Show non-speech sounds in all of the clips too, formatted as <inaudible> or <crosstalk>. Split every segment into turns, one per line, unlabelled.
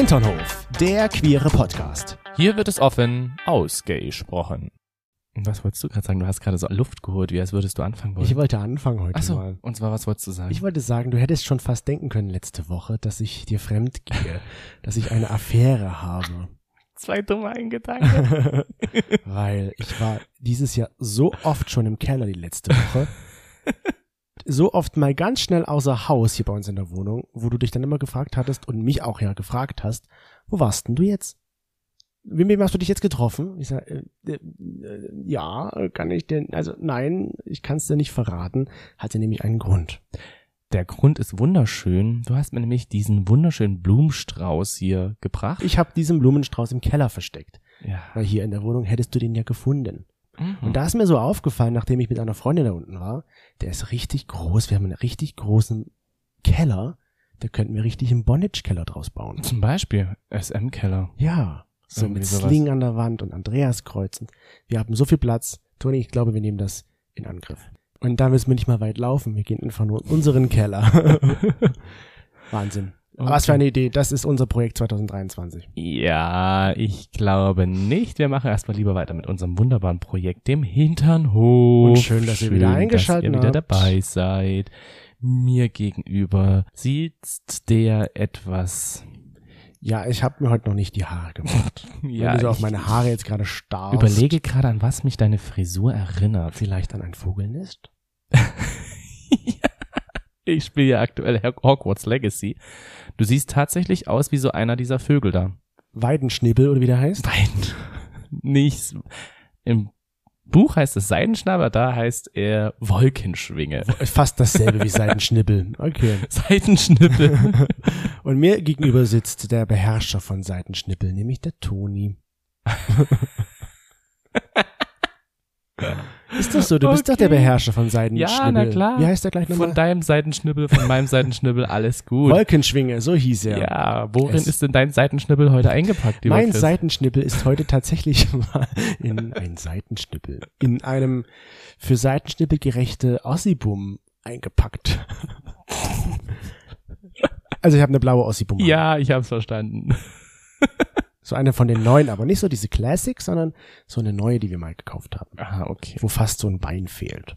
Hinternhof, der queere Podcast.
Hier wird es offen ausgesprochen. Was wolltest du gerade sagen? Du hast gerade so Luft geholt, wie als würdest du anfangen wollen.
Ich wollte anfangen heute
Achso,
mal.
und zwar, was wolltest du sagen?
Ich wollte sagen, du hättest schon fast denken können letzte Woche, dass ich dir fremd gehe, <laughs> dass ich eine Affäre habe.
Zwei dumme Gedanken. <laughs>
Weil ich war dieses Jahr so oft schon im Keller die letzte Woche. <laughs> So oft mal ganz schnell außer Haus hier bei uns in der Wohnung, wo du dich dann immer gefragt hattest und mich auch ja gefragt hast, wo warst denn du jetzt? Mit wem hast du dich jetzt getroffen? Ich sag, äh, äh, äh, ja, kann ich denn, also nein, ich kann es dir nicht verraten, hatte nämlich einen Grund.
Der Grund ist wunderschön. Du hast mir nämlich diesen wunderschönen Blumenstrauß hier gebracht.
Ich habe diesen Blumenstrauß im Keller versteckt,
ja.
weil hier in der Wohnung hättest du den ja gefunden.
Mhm.
Und da ist mir so aufgefallen, nachdem ich mit einer Freundin da unten war, der ist richtig groß. Wir haben einen richtig großen Keller. Da könnten wir richtig einen Bondage-Keller draus bauen.
Zum Beispiel SM-Keller.
Ja, so
Irgendwie
mit
sowas.
Sling an der Wand und Andreaskreuzen. Wir haben so viel Platz. Toni, ich glaube, wir nehmen das in Angriff. Und da müssen wir nicht mal weit laufen. Wir gehen einfach nur in unseren Keller. <laughs> Wahnsinn. Was für eine Idee. Das ist unser Projekt 2023.
Ja, ich glaube nicht. Wir machen erstmal lieber weiter mit unserem wunderbaren Projekt, dem Hinternhof.
Und schön, dass ihr wieder eingeschaltet
dass ihr wieder dabei seid. Mir gegenüber sitzt der etwas,
Ja, ich habe mir heute noch nicht die Haare gemacht. <laughs>
ja,
Wenn du so auf meine Haare jetzt gerade starrst.
überlege gerade, an was mich deine Frisur erinnert.
Vielleicht an ein Vogelnest? <laughs> <laughs>
Ich spiele ja aktuell Hogwarts Legacy. Du siehst tatsächlich aus wie so einer dieser Vögel da.
Weidenschnibbel oder wie der heißt?
Nein, <laughs> nicht. Im Buch heißt es Seidenschnabber, da heißt er Wolkenschwinge.
Fast dasselbe wie <laughs> Seitenschnibbel. Okay.
Seitenschnippel. <laughs>
Und mir gegenüber sitzt der Beherrscher von Seitenschnippel, nämlich der Toni. Ist das so? Du bist doch der
Okay.
Beherrscher von Seitenschnippel.
Ja, na klar.
Wie heißt der gleich
Von
nochmal?
deinem Seitenschnibbel, von meinem Seitenschnibbel, alles gut.
Wolkenschwinge, so hieß er.
Ja, worin
Es-
ist denn dein Seitenschnibbel heute eingepackt,
Mein
Chris?
Seitenschnippel ist heute tatsächlich <laughs> mal in ein Seitenschnippel. In einem für Seitenschnippel gerechte Ossibum eingepackt. <laughs> Also ich habe eine blaue Ossibum.
Ja, ich hab's verstanden. <laughs>
So eine von den neuen, aber nicht so diese Classic, sondern so eine neue, die wir mal gekauft haben.
Ah, okay.
Wo fast so ein Bein fehlt.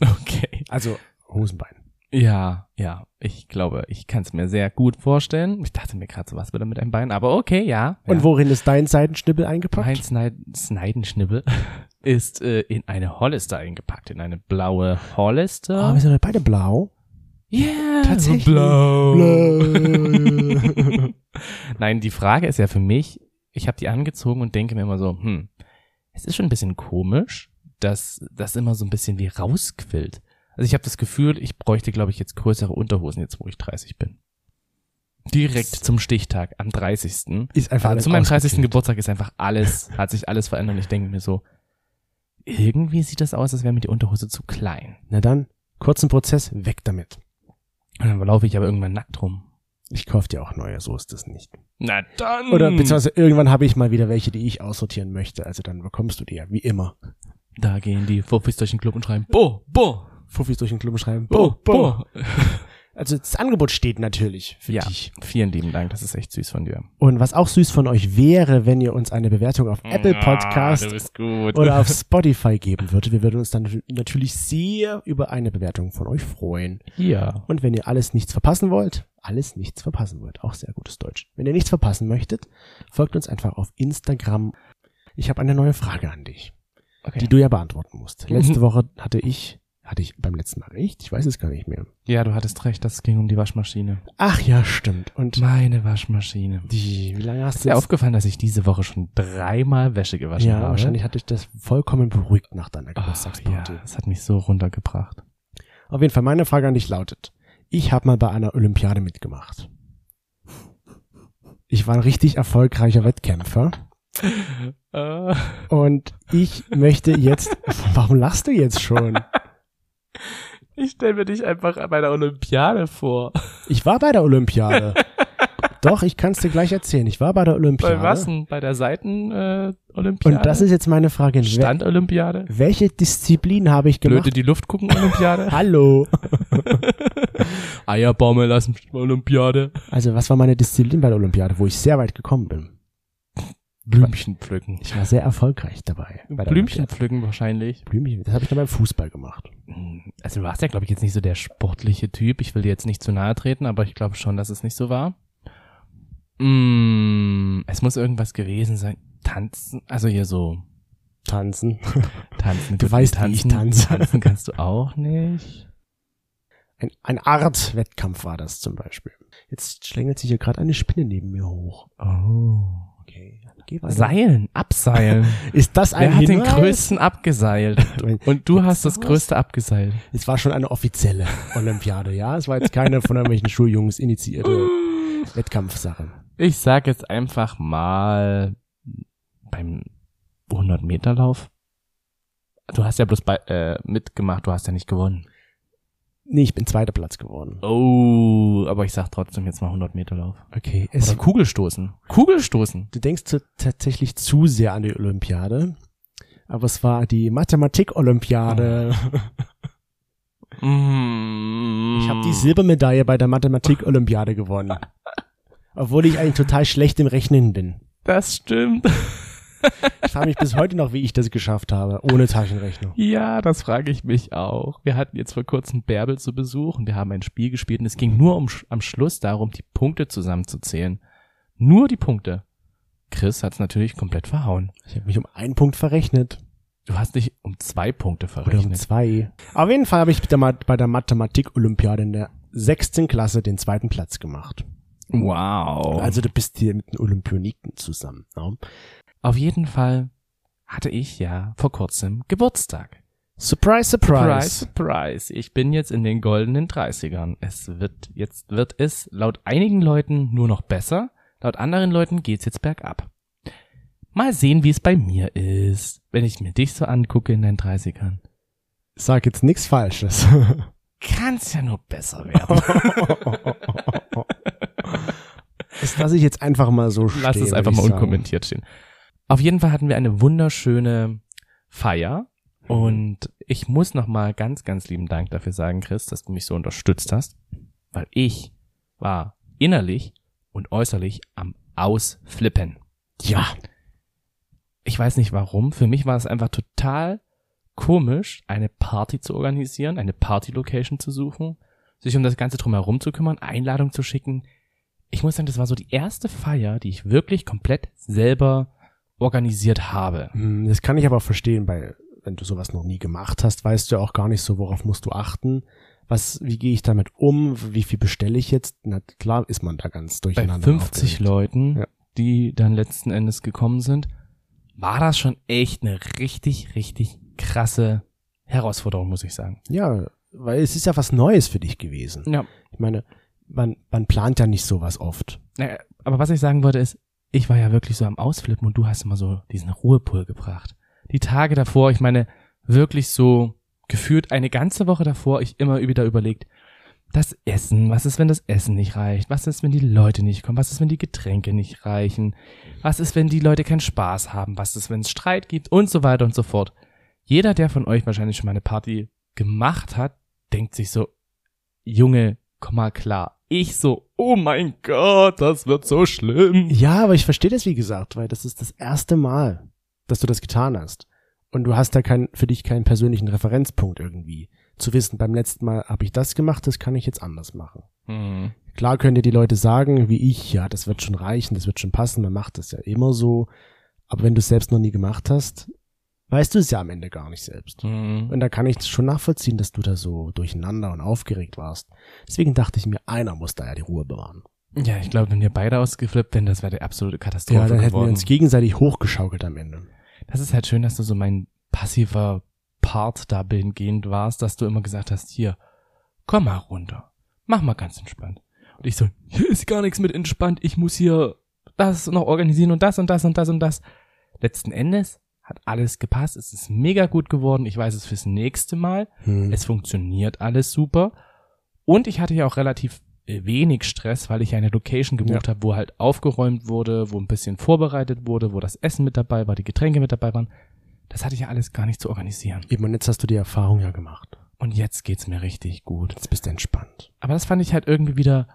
Okay.
Also Hosenbein.
Ja, ja, ich glaube, ich kann es mir sehr gut vorstellen. Ich dachte mir gerade so, was wieder mit einem Bein, aber okay, ja.
Und
ja.
worin ist dein Seitenschnippel eingepackt?
Mein Schneid Sneidenschnibbel <laughs> ist äh, in eine Hollister eingepackt, in eine blaue Hollister.
Oh, wir sind beide blau.
Yeah,
tatsächlich.
Blau. <laughs>
Blau.
Nein, die Frage ist ja für mich, ich habe die angezogen und denke mir immer so, hm, es ist schon ein bisschen komisch, dass das immer so ein bisschen wie rausquillt. Also ich habe das Gefühl, ich bräuchte, glaube ich, jetzt größere Unterhosen, jetzt wo ich 30 bin. Direkt zum Stichtag, am 30.
Ist einfach
Also
alles
zu meinem 30.
ausgeklingt.
Geburtstag ist einfach alles, hat sich alles verändert und ich denke mir so, irgendwie sieht das aus, als wäre mir die Unterhose zu klein.
Na dann, kurzen Prozess, weg damit.
Und dann laufe ich aber irgendwann nackt rum.
Ich kauf dir auch neue, so ist das nicht.
Na dann.
Oder beziehungsweise irgendwann habe ich mal wieder welche, die ich aussortieren möchte. Also dann bekommst du die ja, wie immer.
Da gehen die Fuffis durch den Club und schreiben, Bo, Bo,
Fuffis durch den Klumpen schreiben.
Bo,
Bo, Bo. <laughs> Also das Angebot steht natürlich für
Ja,
dich.
vielen lieben Dank, das ist echt süß von dir.
Und was auch süß von euch wäre, wenn ihr uns eine Bewertung auf Apple Podcast
Ah,
oder auf <laughs> Spotify geben würdet. Wir würden uns dann natürlich sehr über eine Bewertung von euch freuen.
ja.
Und wenn ihr alles nichts verpassen wollt, alles nichts verpassen wollt, auch sehr gutes Deutsch. Wenn ihr nichts verpassen möchtet, folgt uns einfach auf Instagram. Ich habe eine neue Frage an dich,
Okay.
die du ja beantworten musst.
Mhm.
Letzte <laughs> Woche hatte ich, hatte ich beim letzten Mal recht? Ich weiß es gar nicht mehr.
ja, du hattest recht, das ging um die Waschmaschine.
Ach ja, stimmt. Und
Meine Waschmaschine.
die, wie lange hast
Ist
du
dir
jetzt?
aufgefallen, dass ich diese Woche schon dreimal Wäsche gewaschen
Ja,
habe?
wahrscheinlich hat dich das vollkommen beruhigt nach deiner
ja,
Geburtstagsparty.
das hat mich so runtergebracht.
Auf jeden Fall, meine Frage an dich lautet, ich habe mal bei einer Olympiade mitgemacht. Ich war ein richtig erfolgreicher Wettkämpfer
Äh, <laughs>
und ich möchte jetzt, warum lachst du jetzt schon? <laughs>
ich stelle mir dich einfach bei der Olympiade vor.
Ich war bei der Olympiade. <laughs> Doch, ich kann es dir gleich erzählen. Ich war bei der Olympiade.
Bei was denn? Bei der Seiten-Olympiade?
Und das ist jetzt meine Frage.
Stand-Olympiade?
Welche Disziplin habe ich gemacht?
Blöde die Luft gucken Olympiade? <laughs>
Hallo. <laughs>
Eierbaume lassen Olympiade.
Also was war meine Disziplin bei der Olympiade, wo ich sehr weit gekommen bin?
Blümchen pflücken.
Ich war sehr erfolgreich dabei.
Blümchen pflücken wahrscheinlich.
Blümchen, das habe ich dann beim Fußball gemacht.
Also du warst ja, glaube ich, jetzt nicht so der sportliche Typ. Ich will dir jetzt nicht zu nahe treten, aber ich glaube schon, dass es nicht so war. Mm, es muss irgendwas gewesen sein. Tanzen, also hier so
Tanzen. <laughs>
tanzen.
Du
Gut,
weißt, wie ich tanze.
Tanzen kannst du auch nicht.
Ein, ein Art Wettkampf war das zum Beispiel. Jetzt schlängelt sich hier gerade eine Spinne neben mir hoch.
Oh. Seilen, abseilen. <laughs>
Ist das ein
Wer hat den
Hinweis?
größten abgeseilt? <laughs> Und du hast das größte abgeseilt.
Es war schon eine offizielle Olympiade, ja. Es war jetzt keine von irgendwelchen Schuljungs initiierte <laughs> Wettkampfsache.
Ich sag jetzt einfach mal beim 100 Meter Lauf. Du hast ja bloß bei, äh, mitgemacht, du hast ja nicht gewonnen.
Nee, ich bin zweiter Platz geworden.
Oh, aber ich sag trotzdem jetzt mal 100 Meter Lauf.
Okay.
Oder
Es,
Kugelstoßen. Kugelstoßen.
du denkst zu, tatsächlich zu sehr an die Olympiade. Aber es war die Mathematik-Olympiade.
Mm.
Ich habe die Silbermedaille bei der Mathematik-Olympiade gewonnen. <laughs> Obwohl ich eigentlich total schlecht im Rechnen bin.
Das stimmt.
Ich frage mich bis heute noch, wie ich das geschafft habe, ohne Taschenrechner.
Ja, das frage ich mich auch. Wir hatten jetzt vor kurzem Bärbel zu Besuch und wir haben ein Spiel gespielt und es ging nur um, am Schluss darum, die Punkte zusammenzuzählen. Nur die Punkte. Chris hat's natürlich komplett verhauen.
Ich habe mich um einen Punkt verrechnet.
Du hast dich um zwei Punkte
Oder um
verrechnet.
zwei. Auf jeden Fall habe ich bei der Mathematik-Olympiade in der sechsten Klasse den zweiten Platz gemacht.
Wow.
Also du bist hier mit den Olympioniken zusammen. Ne?
Auf jeden Fall hatte ich ja vor kurzem Geburtstag.
Surprise,
Surprise,
surprise.
surprise. Ich bin jetzt in den goldenen 30ern. Es wird, jetzt wird es laut einigen Leuten nur noch besser. Laut anderen Leuten geht's jetzt bergab. Mal sehen, wie es bei mir ist, wenn ich mir dich so angucke in deinen 30ern.
Sag jetzt nichts Falsches. <laughs>
Kann's ja nur besser werden. <laughs>
Das lasse ich jetzt einfach mal so stehen.
Lass es einfach mal
sagen.
unkommentiert stehen. Auf jeden Fall hatten wir eine wunderschöne Feier und ich muss noch mal ganz, ganz lieben Dank dafür sagen, Chris, dass du mich so unterstützt hast, weil ich war innerlich und äußerlich am Ausflippen.
Ja.
Ich weiß nicht warum. Für mich war es einfach total komisch, eine Party zu organisieren, eine Party-Location zu suchen, sich um das Ganze drumherum zu kümmern, Einladung zu schicken. Ich muss sagen, das war so die erste Feier, die ich wirklich komplett selber organisiert habe.
Hm, Das kann ich aber auch verstehen, weil wenn du sowas noch nie gemacht hast, weißt du ja auch gar nicht so, worauf musst du achten. Was, wie gehe ich damit um? Wie viel bestelle ich jetzt? Na klar ist man da ganz
Bei
durcheinander.
50
aufgeregt.
Leuten,
Ja.
die dann letzten Endes gekommen sind, war das schon echt eine richtig, richtig krasse Herausforderung, muss ich sagen.
Ja, weil es ist ja was Neues für dich gewesen.
Ja.
Ich meine, man, man plant ja nicht sowas oft.
Naja, aber was ich sagen wollte ist, ich war ja wirklich so am Ausflippen und du hast immer so diesen Ruhepol gebracht. Die Tage davor, ich meine, wirklich so gefühlt eine ganze Woche davor, ich immer wieder überlegt, das Essen, was ist, wenn das Essen nicht reicht? Was ist, wenn die Leute nicht kommen? Was ist, wenn die Getränke nicht reichen? Was ist, wenn die Leute keinen Spaß haben? Was ist, wenn es Streit gibt? Und so weiter und so fort. Jeder, der von euch wahrscheinlich schon mal eine Party gemacht hat, denkt sich so, Junge, komm mal klar. Ich so, oh mein Gott, das wird so schlimm.
Ja, aber ich verstehe das, wie gesagt, weil das ist das erste Mal, dass du das getan hast. Und du hast da kein, für dich keinen persönlichen Referenzpunkt irgendwie. Zu wissen, beim letzten Mal habe ich das gemacht, das kann ich jetzt anders machen.
Hm.
Klar können dir die Leute sagen, wie ich, ja, das wird schon reichen, das wird schon passen, man macht das ja immer so. Aber wenn du es selbst noch nie gemacht hast, weißt du es ja am Ende gar nicht selbst.
Hm.
Und da kann ich schon nachvollziehen, dass du da so durcheinander und aufgeregt warst. Deswegen dachte ich mir, einer muss da ja die Ruhe bewahren.
Ja, ich glaube, wenn wir beide ausgeflippt wären, das wäre die absolute Katastrophe
Ja, dann hätten wir uns gegenseitig hochgeschaukelt am Ende.
Das ist halt schön, dass du so mein passiver Part da gehend warst, dass du immer gesagt hast, hier, komm mal runter. Mach mal ganz entspannt. Und ich so, hier ist gar nichts mit entspannt. Ich muss hier das noch organisieren und das und das und das und das. Letzten Endes hat alles gepasst. Es ist mega gut geworden. Ich weiß es fürs nächste Mal.
Hm.
Es funktioniert alles super. Und ich hatte ja auch relativ äh, wenig Stress, weil ich eine Location gebucht habe, wo halt aufgeräumt wurde, wo ein bisschen vorbereitet wurde, wo das Essen mit dabei war, die Getränke mit dabei waren. Das hatte ich ja alles gar nicht zu organisieren.
Eben, und jetzt hast du die Erfahrung ja gemacht.
und jetzt geht's mir richtig gut.
Jetzt bist du entspannt.
Aber das fand ich halt irgendwie wieder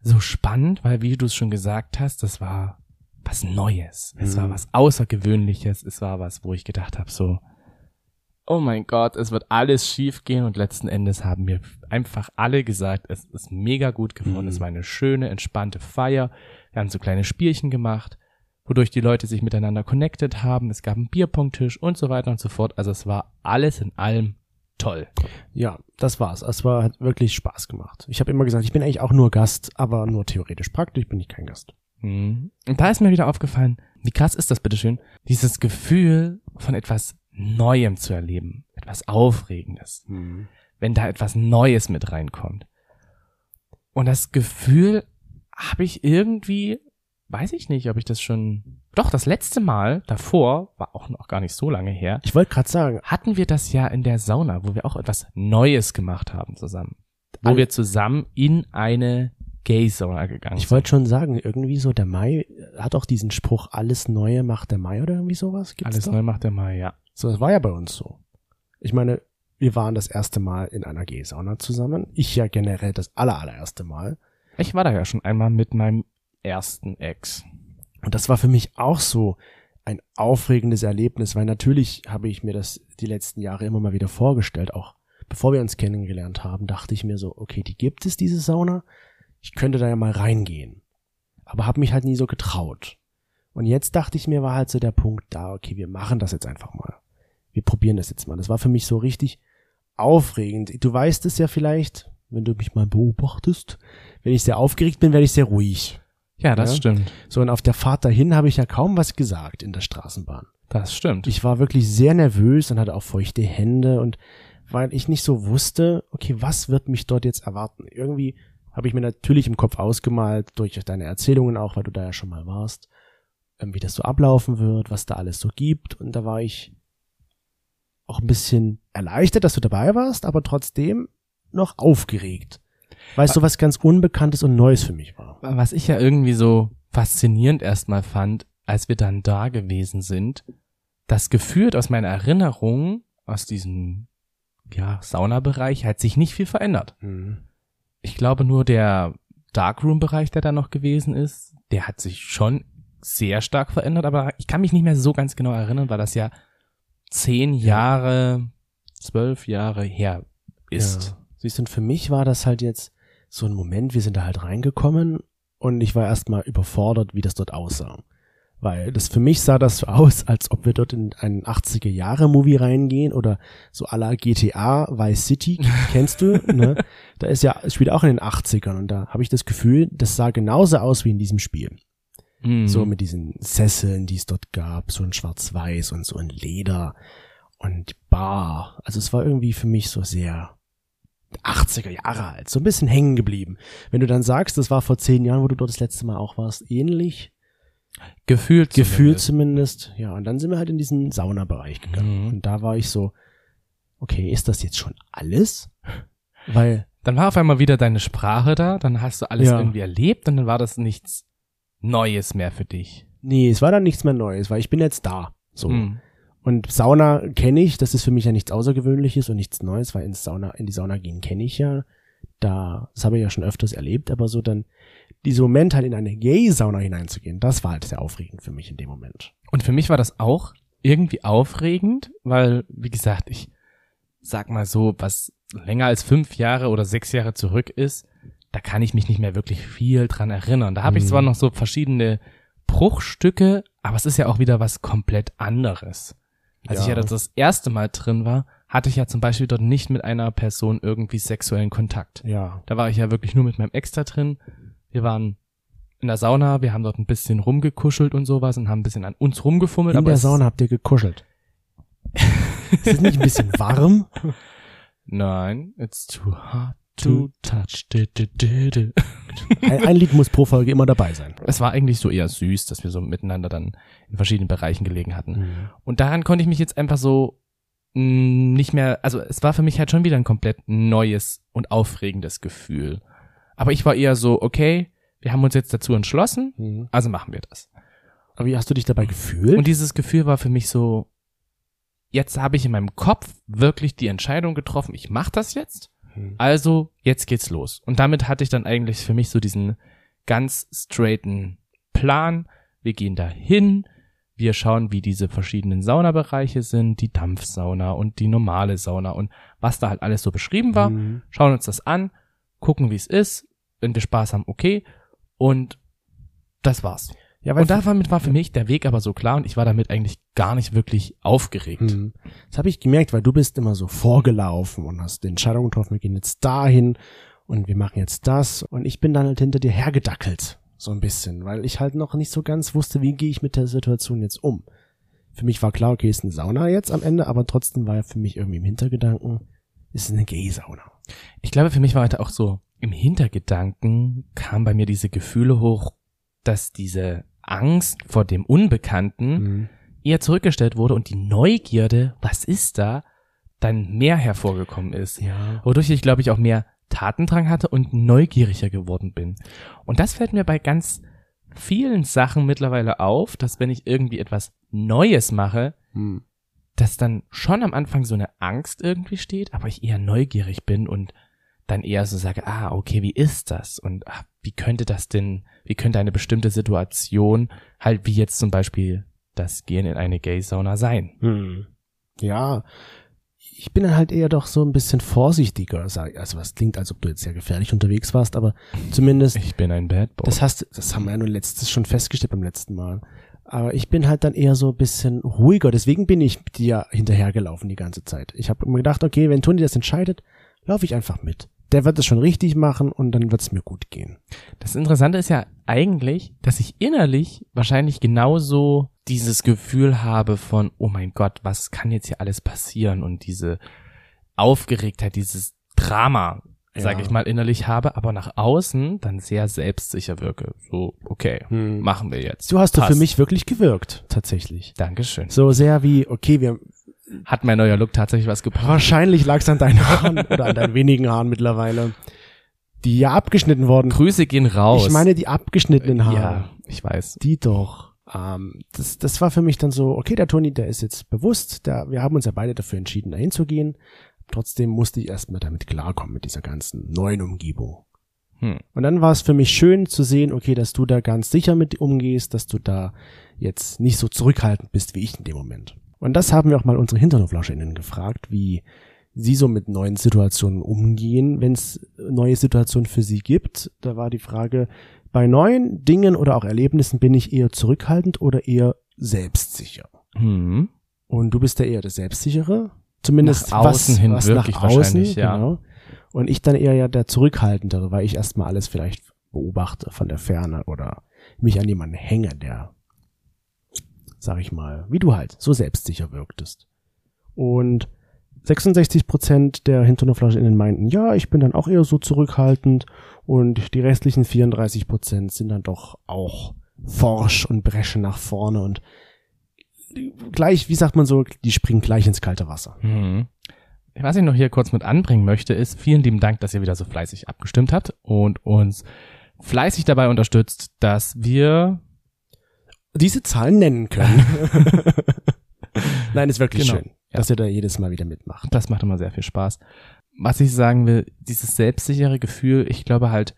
so spannend, weil wie du es schon gesagt hast, das war was Neues. Es war
Mhm.
was Außergewöhnliches. Es war was, wo ich gedacht habe, so, oh mein Gott, es wird alles schief gehen und letzten Endes haben mir einfach alle gesagt, es ist mega gut geworden.
Mhm.
Es war eine schöne, entspannte Feier. Wir haben so kleine Spielchen gemacht, wodurch die Leute sich miteinander connected haben. Es gab einen Bierpunkttisch und so weiter und so fort. Also es war alles in allem toll.
Ja, das war's. Es war hat wirklich Spaß gemacht. Ich habe immer gesagt, ich bin eigentlich auch nur Gast, aber nur theoretisch. Praktisch bin ich kein Gast.
Mhm. Und da ist mir wieder aufgefallen, wie krass ist das bitteschön, dieses Gefühl von etwas Neuem zu erleben, etwas Aufregendes, wenn da etwas Neues mit reinkommt. Und das Gefühl habe ich irgendwie, weiß ich nicht, ob ich das schon, doch das letzte Mal davor, war auch noch gar nicht so lange her,
Ich wollte gerade sagen,
hatten wir das ja in der Sauna, wo wir auch etwas Neues gemacht haben zusammen. Wo wir zusammen in eine Gay-Sauna gegangen
ich wollte schon sagen, irgendwie so der Mai hat auch diesen Spruch, alles Neue macht der Mai oder irgendwie sowas. Gibt's
Alles
doch?
neu macht der Mai, ja.
So, das war ja bei uns so. Ich meine, wir waren das erste Mal in einer G-Sauna zusammen. Ich ja generell das aller, allererste Mal.
Ich war da ja schon einmal mit meinem ersten Ex.
Und das war für mich auch so ein aufregendes Erlebnis, weil natürlich habe ich mir das die letzten Jahre immer mal wieder vorgestellt. Auch bevor wir uns kennengelernt haben, dachte ich mir so, okay, die gibt es, diese Sauna. Ich könnte da ja mal reingehen. Aber habe mich halt nie so getraut. Und jetzt dachte ich mir, war halt so der Punkt da, okay, wir machen das jetzt einfach mal. Wir probieren das jetzt mal. Das war für mich so richtig aufregend. Du weißt es ja vielleicht, wenn du mich mal beobachtest. Wenn ich sehr aufgeregt bin, werde ich sehr ruhig.
Ja, das
Ja.
stimmt.
So, und auf der Fahrt dahin habe ich ja kaum was gesagt in der Straßenbahn.
Das stimmt.
Ich war wirklich sehr nervös und hatte auch feuchte Hände und weil ich nicht so wusste, okay, was wird mich dort jetzt erwarten? Irgendwie habe ich mir natürlich im Kopf ausgemalt, durch deine Erzählungen auch, weil du da ja schon mal warst, ähm, wie das so ablaufen wird, was da alles so gibt. Und da war ich auch ein bisschen erleichtert, dass du dabei warst, aber trotzdem noch aufgeregt. Weil es so was ganz Unbekanntes und Neues für mich war.
Was ich ja irgendwie so faszinierend erstmal fand, als wir dann da gewesen sind, das gefühlt aus meiner Erinnerung, aus diesem, ja, Saunabereich, hat sich nicht viel verändert.
Mhm.
Ich glaube nur der Darkroom-Bereich, der da noch gewesen ist, der hat sich schon sehr stark verändert, aber ich kann mich nicht mehr so ganz genau erinnern, weil das ja zehn Jahre, zwölf Jahre her ist.
Ja. Siehst du, und für mich war das halt jetzt so ein Moment, wir sind da halt reingekommen und ich war erstmal überfordert, wie das dort aussah. Weil das für mich sah das so aus, als ob wir dort in einen 80er Jahre Movie reingehen oder so à la GTA Vice City, <laughs> kennst du, ne? Da ist ja, es spielt auch in den 80ern und da habe ich das Gefühl, das sah genauso aus wie in diesem Spiel.
Mhm.
So mit diesen Sesseln, die es dort gab, so in schwarz-weiß und so in Leder und Bar. Also es war irgendwie für mich so sehr 80er Jahre alt, so ein bisschen hängen geblieben. Wenn du dann sagst, das war vor zehn Jahren, wo du dort das letzte Mal auch warst, ähnlich,
Gefühlt
gefühlt
zumindest.
zumindest. Ja, und dann sind wir halt in diesen Saunabereich gegangen.
Mhm.
Und da war ich so, okay, ist das jetzt schon alles? Weil,
Dann war auf einmal wieder deine Sprache da, dann hast du alles
Ja.
irgendwie erlebt und dann war das nichts Neues mehr für dich.
nee, es war dann nichts mehr Neues, weil ich bin jetzt da. So.
Mhm.
Und Sauna kenne ich, das ist für mich ja nichts Außergewöhnliches und nichts Neues, weil ins Sauna, in die Sauna gehen kenne ich ja. Da, das habe ich ja schon öfters erlebt, aber so dann, dieser Moment halt in eine Gay-Sauna hineinzugehen, das war halt sehr aufregend für mich in dem Moment.
Und für mich war das auch irgendwie aufregend, weil, wie gesagt, ich sag mal so, was länger als fünf Jahre oder sechs Jahre zurück ist, da kann ich mich nicht mehr wirklich viel dran erinnern. Da habe ich
Mhm.
zwar noch so verschiedene Bruchstücke, aber es ist ja auch wieder was komplett anderes. Als ich ja
Ja.
das, das erste Mal drin war, hatte ich ja zum Beispiel dort nicht mit einer Person irgendwie sexuellen Kontakt.
Ja.
Da war ich ja wirklich nur mit meinem Ex da drin. Wir waren in der Sauna, wir haben dort ein bisschen rumgekuschelt und sowas und haben ein bisschen an uns rumgefummelt.
In
aber
der Sauna habt ihr gekuschelt. <laughs> ist es nicht ein bisschen warm?
Nein, it's too hard to touch. Du, du.
Ein, ein Lied muss pro Folge immer dabei sein.
Es war eigentlich so eher süß, dass wir so miteinander dann in verschiedenen Bereichen gelegen hatten.
Mhm.
Und daran konnte ich mich jetzt einfach so mh, nicht mehr, also es war für mich halt schon wieder ein komplett neues und aufregendes Gefühl. Aber ich war eher so, okay, wir haben uns jetzt dazu entschlossen,
Mhm.
also machen wir das.
Aber wie hast du dich dabei gefühlt?
Und dieses Gefühl war für mich so jetzt habe ich in meinem Kopf wirklich die Entscheidung getroffen, ich mache das jetzt.
Hm.
Also, jetzt geht's los. Und damit hatte ich dann eigentlich für mich so diesen ganz straighten Plan. Wir gehen da hin, wir schauen, wie diese verschiedenen Saunabereiche sind, die Dampfsauna und die normale Sauna und was da halt alles so beschrieben war.
Mhm.
Schauen uns das an, gucken, wie es ist. Wenn wir Spaß haben, okay. Und das war's.
Ja, weil
Und damit war für mich der Weg aber so klar und ich war damit eigentlich gar nicht wirklich aufgeregt.
Mhm. Das habe ich gemerkt, weil du bist immer so vorgelaufen und hast die Entscheidung getroffen, wir gehen jetzt dahin und wir machen jetzt das. Und ich bin dann halt hinter dir hergedackelt, so ein bisschen, weil ich halt noch nicht so ganz wusste, wie gehe ich mit der Situation jetzt um. Für mich war klar, okay, ist eine Sauna jetzt am Ende, aber trotzdem war ja für mich irgendwie im Hintergedanken, ist eine Gay-Sauna.
Ich glaube, für mich war heute auch so, im Hintergedanken kamen bei mir diese Gefühle hoch, dass diese Angst vor dem Unbekannten
Mhm.
eher zurückgestellt wurde und die Neugierde, was ist da, dann mehr hervorgekommen ist.
Ja.
Wodurch ich, glaube ich, auch mehr Tatendrang hatte und neugieriger geworden bin. Und das fällt mir bei ganz vielen Sachen mittlerweile auf, dass wenn ich irgendwie etwas Neues mache,
Mhm.
Dass dann schon am Anfang so eine Angst irgendwie steht, aber ich eher neugierig bin und dann eher so sage, ah, okay, wie ist das? Und ah, wie könnte das denn, wie könnte eine bestimmte Situation halt wie jetzt zum Beispiel das Gehen in eine Gay-Sauna sein?
Hm. Ja, ich bin dann halt eher doch so ein bisschen vorsichtiger, sag, also was klingt, als ob du jetzt sehr gefährlich unterwegs warst, aber zumindest,
Ich bin ein Bad Boy.
das hast, das haben wir ja nur letztes schon festgestellt beim letzten Mal. Aber ich bin halt dann eher so ein bisschen ruhiger, deswegen bin ich dir hinterhergelaufen die ganze Zeit. Ich habe mir gedacht, okay, wenn Toni das entscheidet, laufe ich einfach mit. Der wird es schon richtig machen und dann wird es mir gut gehen.
Das Interessante ist ja eigentlich, dass ich innerlich wahrscheinlich genauso dieses Gefühl habe von, oh mein Gott, was kann jetzt hier alles passieren? Und diese Aufgeregtheit, dieses Drama, sage
Ja.
ich mal, innerlich habe, aber nach außen dann sehr selbstsicher wirke. So, okay,
Hm.
machen wir jetzt.
So hast du
Passt.
für mich wirklich gewirkt, tatsächlich.
Dankeschön.
So sehr wie, okay, wir,
Hat mein neuer Look tatsächlich was gebracht?
Wahrscheinlich lag es an deinen Haaren oder an deinen wenigen Haaren mittlerweile, die ja abgeschnitten worden.
Grüße gehen raus.
Ich meine die abgeschnittenen Haare.
ja, ich weiß.
Die doch. Ähm, das, das war für mich dann so, okay, der Toni, der ist jetzt bewusst, der, wir haben uns ja beide dafür entschieden, dahin zu gehen. Trotzdem musste ich erstmal damit klarkommen, mit dieser ganzen neuen Umgebung.
Hm.
Und dann war es für mich schön zu sehen, okay, dass du da ganz sicher mit umgehst, dass du da jetzt nicht so zurückhaltend bist wie ich in dem Moment. Und das haben wir auch mal unsere HinternoflauscherInnen gefragt, wie sie so mit neuen Situationen umgehen, wenn es neue Situationen für sie gibt. Da war die Frage, bei neuen Dingen oder auch Erlebnissen bin ich eher zurückhaltend oder eher selbstsicher?
Hm.
Und du bist ja eher der Selbstsichere. Zumindest
Nach außen
was,
hin
was
wirklich
nach außen,
wahrscheinlich, ja.
Genau. Und ich dann eher ja der Zurückhaltendere, weil ich erstmal alles vielleicht beobachte von der Ferne oder mich an jemanden hänge, der, sag ich mal, wie du halt, so selbstsicher wirktest. Und 66 Prozent der HinternoflauscherInnen meinten, ja, ich bin dann auch eher so zurückhaltend und die restlichen 34 Prozent sind dann doch auch forsch und brechen nach vorne und gleich, wie sagt man so, die springen gleich ins kalte Wasser.
Mhm. Was ich noch hier kurz mit anbringen möchte, ist vielen lieben Dank, dass ihr wieder so fleißig abgestimmt habt und uns fleißig dabei unterstützt, dass wir
Diese Zahlen nennen können. <laughs> Nein, ist wirklich
Genau,
schön, dass ihr da jedes Mal wieder mitmacht.
Das macht immer sehr viel Spaß. Was ich sagen will, dieses selbstsichere Gefühl, ich glaube halt,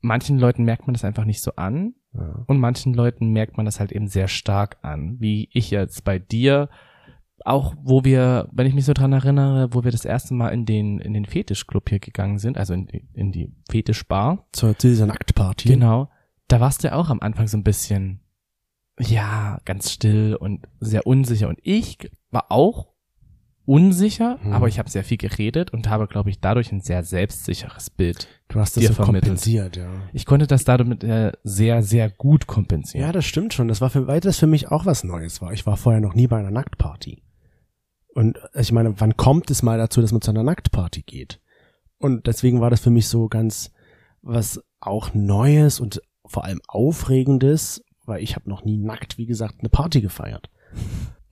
manchen Leuten merkt man das einfach nicht so an
Ja.
und manchen Leuten merkt man das halt eben sehr stark an. Wie ich jetzt bei dir, auch wo wir, wenn ich mich so dran erinnere, wo wir das erste Mal in den, in den Fetischclub hier gegangen sind, also in, die- in die Fetischbar.
Zur, zu dieser Nacktparty.
Genau. Da warst du ja auch am Anfang so ein bisschen, ja, ganz still und sehr unsicher. Und ich war auch unsicher,
Hm.
aber ich habe sehr viel geredet und habe, glaube ich, dadurch ein sehr selbstsicheres Bild.
Du hast das
dir
so
vermittelt.
kompensiert, ja.
Ich konnte das damit äh, sehr, sehr gut kompensieren.
Ja, das stimmt schon. Das war für, weil das für mich auch was Neues war. Ich war vorher noch nie bei einer Nacktparty. Und äh, ich meine, wann kommt es mal dazu, dass man zu einer Nacktparty geht? Und deswegen war das für mich so ganz was auch Neues und vor allem Aufregendes, weil ich habe noch nie nackt, wie gesagt, eine Party gefeiert.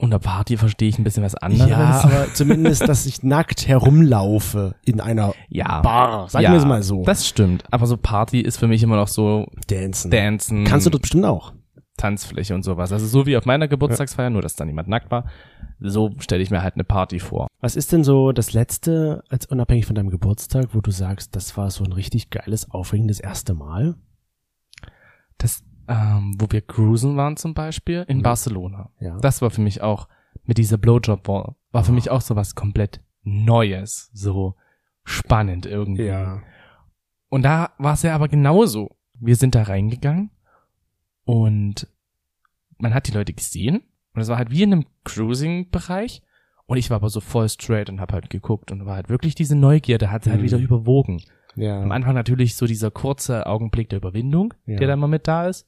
Unter Party verstehe ich ein bisschen was anderes.
Ja, aber zumindest, dass ich nackt herumlaufe in einer
ja.
Bar. Sagen
ja,
wir es mal so.
Das stimmt. Aber so Party ist für mich immer noch so
Dancen.
Dancen.
Kannst du das bestimmt auch.
Tanzfläche und sowas. Also so wie auf meiner Geburtstagsfeier, nur dass da niemand nackt war. So stelle ich mir halt eine Party vor.
Was ist denn so das letzte, als unabhängig von deinem Geburtstag, wo du sagst, das war so ein richtig geiles, aufregendes erste Mal?
Das, ähm, wo wir cruisen waren zum Beispiel in
Mhm.
Barcelona.
Ja.
Das war für mich auch mit dieser Blowjob-Wall. War für
Oh.
mich auch so was komplett Neues. So spannend irgendwie.
ja.
Und da war es ja aber genauso. Wir sind da reingegangen und man hat die Leute gesehen und es war halt wie in einem Cruising-Bereich und ich war aber so voll straight und hab halt geguckt und war halt wirklich diese Neugierde, hat halt
Mhm.
wieder überwogen.
Ja.
Am Anfang natürlich so dieser kurze Augenblick der Überwindung,
Ja.
der da mal mit da ist.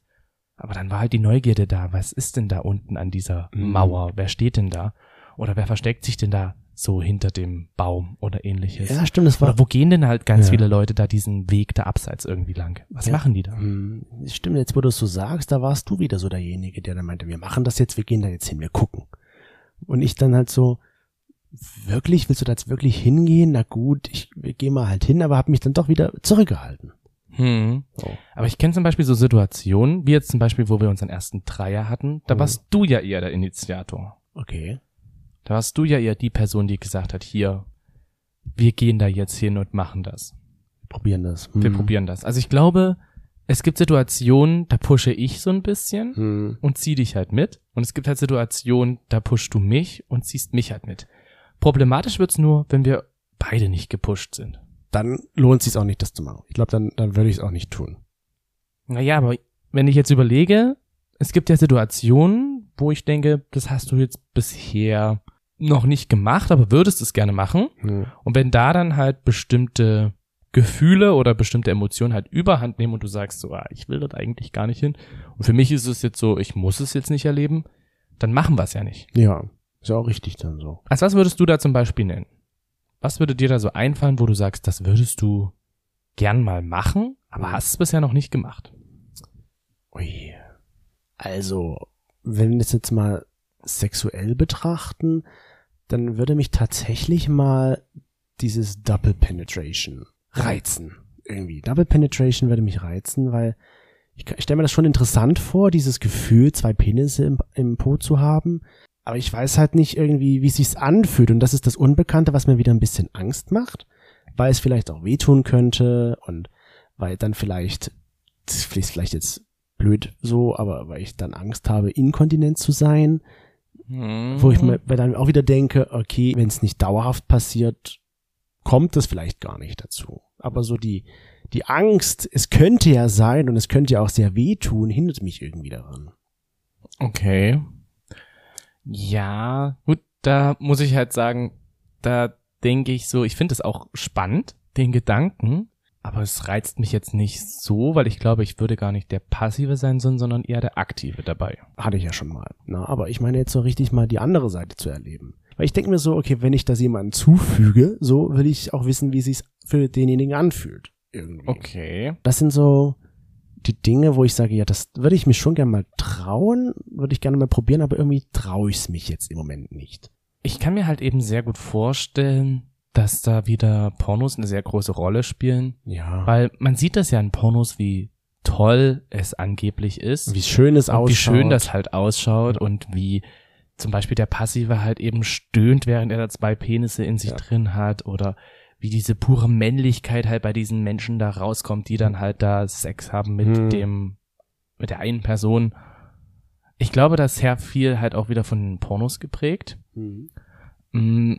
Aber dann war halt die Neugierde da. Was ist denn da unten an dieser
Mhm.
Mauer? Wer steht denn da? Oder wer versteckt sich denn da so hinter dem Baum oder ähnliches?
ja, stimmt, das war
Oder wo gehen denn halt ganz
Ja.
viele Leute da diesen Weg da abseits irgendwie lang? Was
Ja.
machen die da?
Hm, Stimmt, jetzt wo du es so sagst, da warst du wieder so derjenige, der dann meinte, wir machen das jetzt, wir gehen da jetzt hin, wir gucken. Und ich dann halt so, wirklich, willst du da jetzt wirklich hingehen? Na gut, ich wir gehen mal halt hin, aber habe mich dann doch wieder zurückgehalten.
Hm.
So.
Aber ich kenne zum Beispiel so Situationen, wie jetzt zum Beispiel, wo wir unseren ersten Dreier hatten, da
Mhm.
warst du ja eher der Initiator.
Okay.
Da warst du ja eher die Person, die gesagt hat, hier, wir gehen da jetzt hin und machen das.
Wir probieren das.
Wir
Hm.
probieren das. Also ich glaube, es gibt Situationen, da pushe ich so ein bisschen
Hm.
und zieh dich halt mit. Und es gibt halt Situationen, da pushst du mich und ziehst mich halt mit. Problematisch wird's nur, wenn wir beide nicht gepusht sind.
Dann lohnt es sich auch nicht, das zu machen. Ich glaube, dann, dann würde ich es auch nicht tun.
Naja, aber wenn ich jetzt überlege, es gibt ja Situationen, wo ich denke, das hast du jetzt bisher noch nicht gemacht, aber würdest es gerne machen.
Hm.
Und wenn da dann halt bestimmte Gefühle oder bestimmte Emotionen halt überhand nehmen und du sagst so, ah, ich will dort eigentlich gar nicht hin. Und für mich ist es jetzt so, ich muss es jetzt nicht erleben, dann machen wir es ja nicht.
Ja, ist ja auch richtig dann so.
Als was würdest du da zum Beispiel nennen? Was würde dir da so einfallen, wo du sagst, das würdest du gern mal machen, aber hast es bisher noch nicht gemacht?
Ui. Also, wenn wir es jetzt mal sexuell betrachten, dann würde mich tatsächlich mal dieses Double Penetration reizen. Irgendwie. Double Penetration würde mich reizen, weil ich, ich stelle mir das schon interessant vor, dieses Gefühl, zwei Penisse im, im Po zu haben. Aber ich weiß halt nicht irgendwie, wie es sich anfühlt. Und das ist das Unbekannte, was mir wieder ein bisschen Angst macht, weil es vielleicht auch wehtun könnte und weil dann vielleicht, das ist vielleicht jetzt blöd so, aber weil ich dann Angst habe, inkontinent zu sein, wo ich mir dann auch wieder denke, okay, wenn es nicht dauerhaft passiert, kommt es vielleicht gar nicht dazu. Aber so die, die Angst, es könnte ja sein und es könnte ja auch sehr wehtun, hindert mich irgendwie daran.
Okay. Ja, gut, da muss ich halt sagen, da denke ich so, ich finde es auch spannend, den Gedanken, aber es reizt mich jetzt nicht so, weil ich glaube, ich würde gar nicht der Passive sein, sondern eher der Aktive dabei.
Hatte ich ja schon mal. Na, aber ich meine jetzt so richtig mal die andere Seite zu erleben. Weil ich denke mir so, okay, wenn ich das jemandem zufüge, so will ich auch wissen, wie es sich für denjenigen anfühlt. Irgendwie.
Okay.
Das sind so die Dinge, wo ich sage, ja, das würde ich mich schon gerne mal trauen, würde ich gerne mal probieren, aber irgendwie traue ich es mich jetzt im Moment nicht.
Ich kann mir halt eben sehr gut vorstellen, dass da wieder Pornos eine sehr große Rolle spielen,
Ja.
weil man sieht das ja in Pornos, wie toll es angeblich ist.
wie schön es ausschaut.
wie schön das halt ausschaut und wie zum Beispiel der Passive halt eben stöhnt, während er da zwei Penisse in sich
Ja.
drin hat oder wie diese pure Männlichkeit halt bei diesen Menschen da rauskommt, die dann halt da Sex haben mit
Hm.
dem, mit der einen Person. Ich glaube, das sehr viel halt auch wieder von den Pornos geprägt. Mm,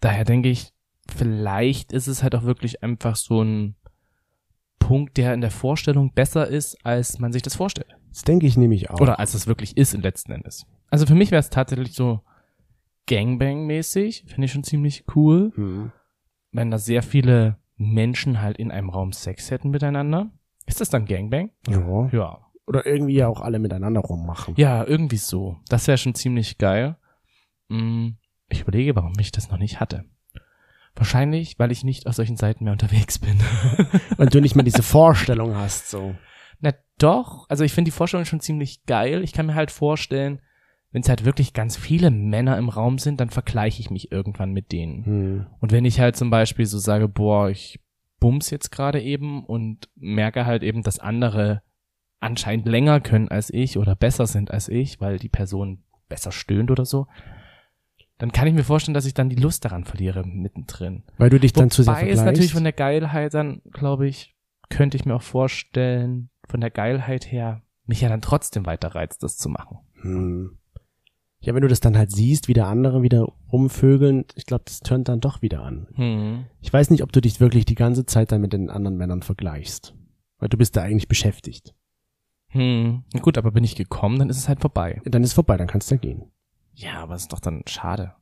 Daher denke ich, vielleicht ist es halt auch wirklich einfach so ein Punkt, der in der Vorstellung besser ist, als man sich das vorstellt.
Das denke ich nämlich auch.
Oder als es wirklich ist im letzten Endes. Also für mich wäre es tatsächlich so Gangbang-mäßig, finde ich schon ziemlich cool,
Mhm.
Wenn da sehr viele Menschen halt in einem Raum Sex hätten miteinander. Ist das dann Gangbang?
Ja.
Ja.
Oder irgendwie ja auch alle miteinander rummachen.
Ja, irgendwie so. Das wäre schon ziemlich geil. Mm, Ich überlege, warum ich das noch nicht hatte. Wahrscheinlich, weil ich nicht auf solchen Seiten mehr unterwegs bin. <laughs>
Und du nicht mal diese Vorstellung hast, so.
Na doch, also ich finde die Vorstellung schon ziemlich geil. Ich kann mir halt vorstellen, wenn es halt wirklich ganz viele Männer im Raum sind, dann vergleiche ich mich irgendwann mit denen.
Hm.
Und wenn ich halt zum Beispiel so sage, boah, ich bums jetzt gerade eben und merke halt eben, dass andere anscheinend länger können als ich oder besser sind als ich, weil die Person besser stöhnt oder so, dann kann ich mir vorstellen, dass ich dann die Lust daran verliere mittendrin.
Weil du dich dann zu sehr
Wobei
vergleichst.
ist natürlich von der Geilheit dann, glaube ich, könnte ich mir auch vorstellen, von der Geilheit her, mich ja dann trotzdem weiter reizt, das zu machen.
Hm. Ja, wenn du das dann halt siehst, wie der andere wieder rumvögeln, ich glaube, das tönt dann doch wieder an.
Hm.
Ich weiß nicht, ob du dich wirklich die ganze Zeit dann mit den anderen Männern vergleichst. Weil du bist da eigentlich beschäftigt.
Hm. Gut, aber bin ich gekommen, dann ist es halt vorbei.
Dann ist vorbei, dann kannst du gehen.
Ja, aber ist doch dann schade.